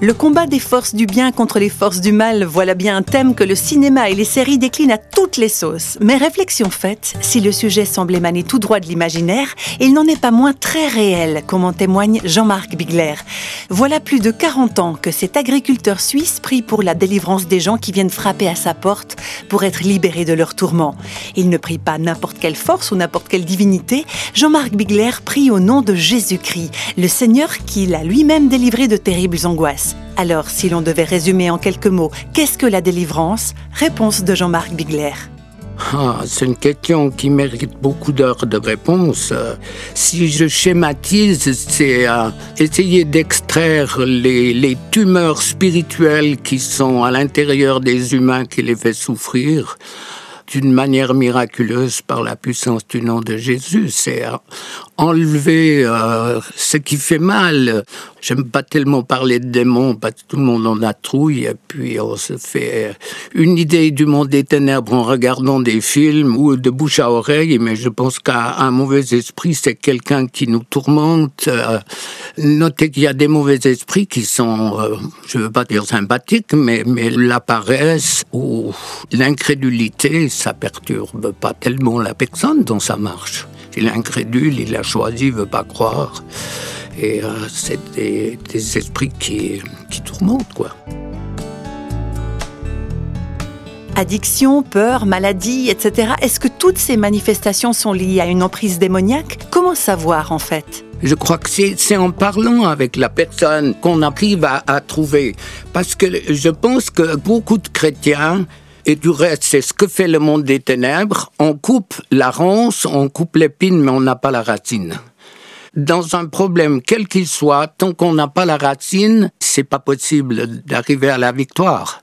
Le combat des forces du bien contre les forces du mal, voilà bien un thème que le cinéma et les séries déclinent à toutes les sauces. Mais réflexion faite, si le sujet semble émaner tout droit de l'imaginaire, il n'en est pas moins très réel, comme en témoigne Jean-Marc Bigler. Voilà plus de 40 ans que cet agriculteur suisse prie pour la délivrance des gens qui viennent frapper à sa porte pour être libérés de leurs tourments. Il ne prie pas n'importe quelle force ou n'importe quelle divinité. Jean-Marc Bigler prie au nom de Jésus-Christ, le Seigneur qui l'a lui-même délivré de terribles angoisses. Alors, si l'on devait résumer en quelques mots, qu'est-ce que la délivrance? Réponse de Jean-Marc Bigler. Ah, c'est une question qui mérite beaucoup d'heures de réponse. Si je schématise, c'est euh, essayer d'extraire les, tumeurs spirituelles qui sont à l'intérieur des humains qui les fait souffrir d'une manière miraculeuse par la puissance du nom de Jésus. C'est enlever euh, ce qui fait mal. J'aime pas tellement parler de démons parce que tout le monde en a trouille et puis on se fait une idée du monde des ténèbres en regardant des films ou de bouche à oreille, mais je pense qu'un mauvais esprit, c'est quelqu'un qui nous tourmente. Euh, notez qu'il y a des mauvais esprits qui sont, euh, je veux pas dire sympathiques, mais, mais la paresse ou l'incrédulité, ça perturbe pas tellement la personne dans sa marche. Il est incrédule, il a choisi, il veut pas croire. Et euh, c'est des, esprits qui, qui tourmentent, quoi. Addiction, peur, maladie, etc. Est-ce que toutes ces manifestations sont liées à une emprise démoniaque? Comment savoir en fait? Je crois que c'est en parlant avec la personne qu'on arrive à, à, trouver. Parce que je pense que beaucoup de chrétiens et du reste, c'est ce que fait le monde des ténèbres. On coupe la ronce, on coupe l'épine, mais on n'a pas la racine. Dans un problème quel qu'il soit, tant qu'on n'a pas la racine, c'est pas possible d'arriver à la victoire.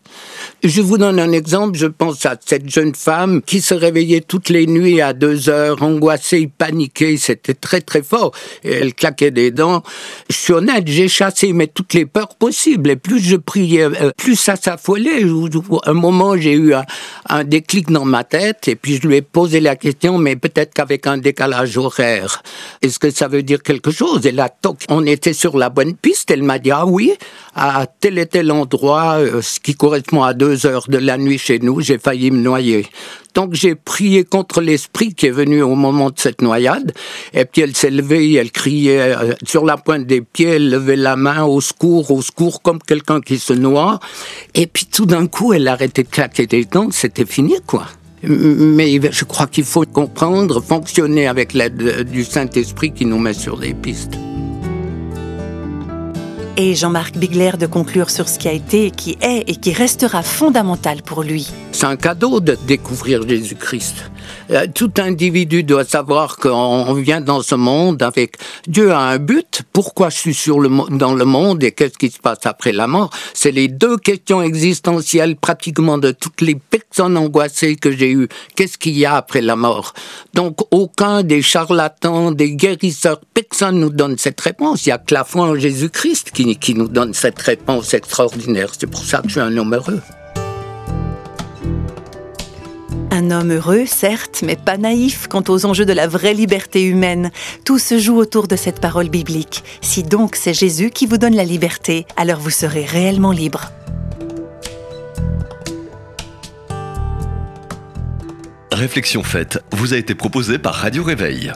Je vous donne un exemple. Je pense à cette jeune femme qui se réveillait toutes les nuits à deux heures, angoissée, paniquée. C'était très, très fort. Elle claquait des dents. Je suis honnête, j'ai chassé mais toutes les peurs possibles. Et plus je priais, euh, plus ça s'affolait. Un moment, j'ai eu un, déclic dans ma tête. Et puis je lui ai posé la question, mais peut-être qu'avec un décalage horaire, est-ce que ça veut dire quelque chose? Et là, on était sur la bonne piste. Elle m'a dit, ah oui, à tel et tel endroit, euh, ce qui correspond à deux heures de la nuit chez nous, j'ai failli me noyer. Donc j'ai prié contre l'esprit qui est venu au moment de cette noyade. Et puis elle s'est levée, elle criait euh, sur la pointe des pieds, elle levait la main au secours, au secours, comme quelqu'un qui se noie. Et puis tout d'un coup, elle arrêtait de claquer des dents, fini, quoi. Mais je crois qu'il faut comprendre, fonctionner avec l'aide du Saint-Esprit qui nous met sur des pistes et Jean-Marc Bigler de conclure sur ce qui a été, qui est et qui restera fondamental pour lui. C'est un cadeau de découvrir Jésus-Christ. Euh, tout individu doit savoir qu'on vient dans ce monde avec Dieu a un but. Pourquoi je suis sur le, dans le monde et qu'est-ce qui se passe après la mort? C'est les deux questions existentielles pratiquement de toutes les personnes angoissées que j'ai eues. Qu'est-ce qu'il y a après la mort? Donc aucun des charlatans, des guérisseurs, personne nous donne cette réponse. Il y a que la foi en Jésus-Christ qui, qui nous donne cette réponse extraordinaire. C'est pour ça que je suis un homme heureux. Un homme heureux, certes, mais pas naïf quant aux enjeux de la vraie liberté humaine. Tout se joue autour de cette parole biblique. Si donc c'est Jésus qui vous donne la liberté, alors vous serez réellement libre. Réflexion faite vous a été proposée par Radio Réveil.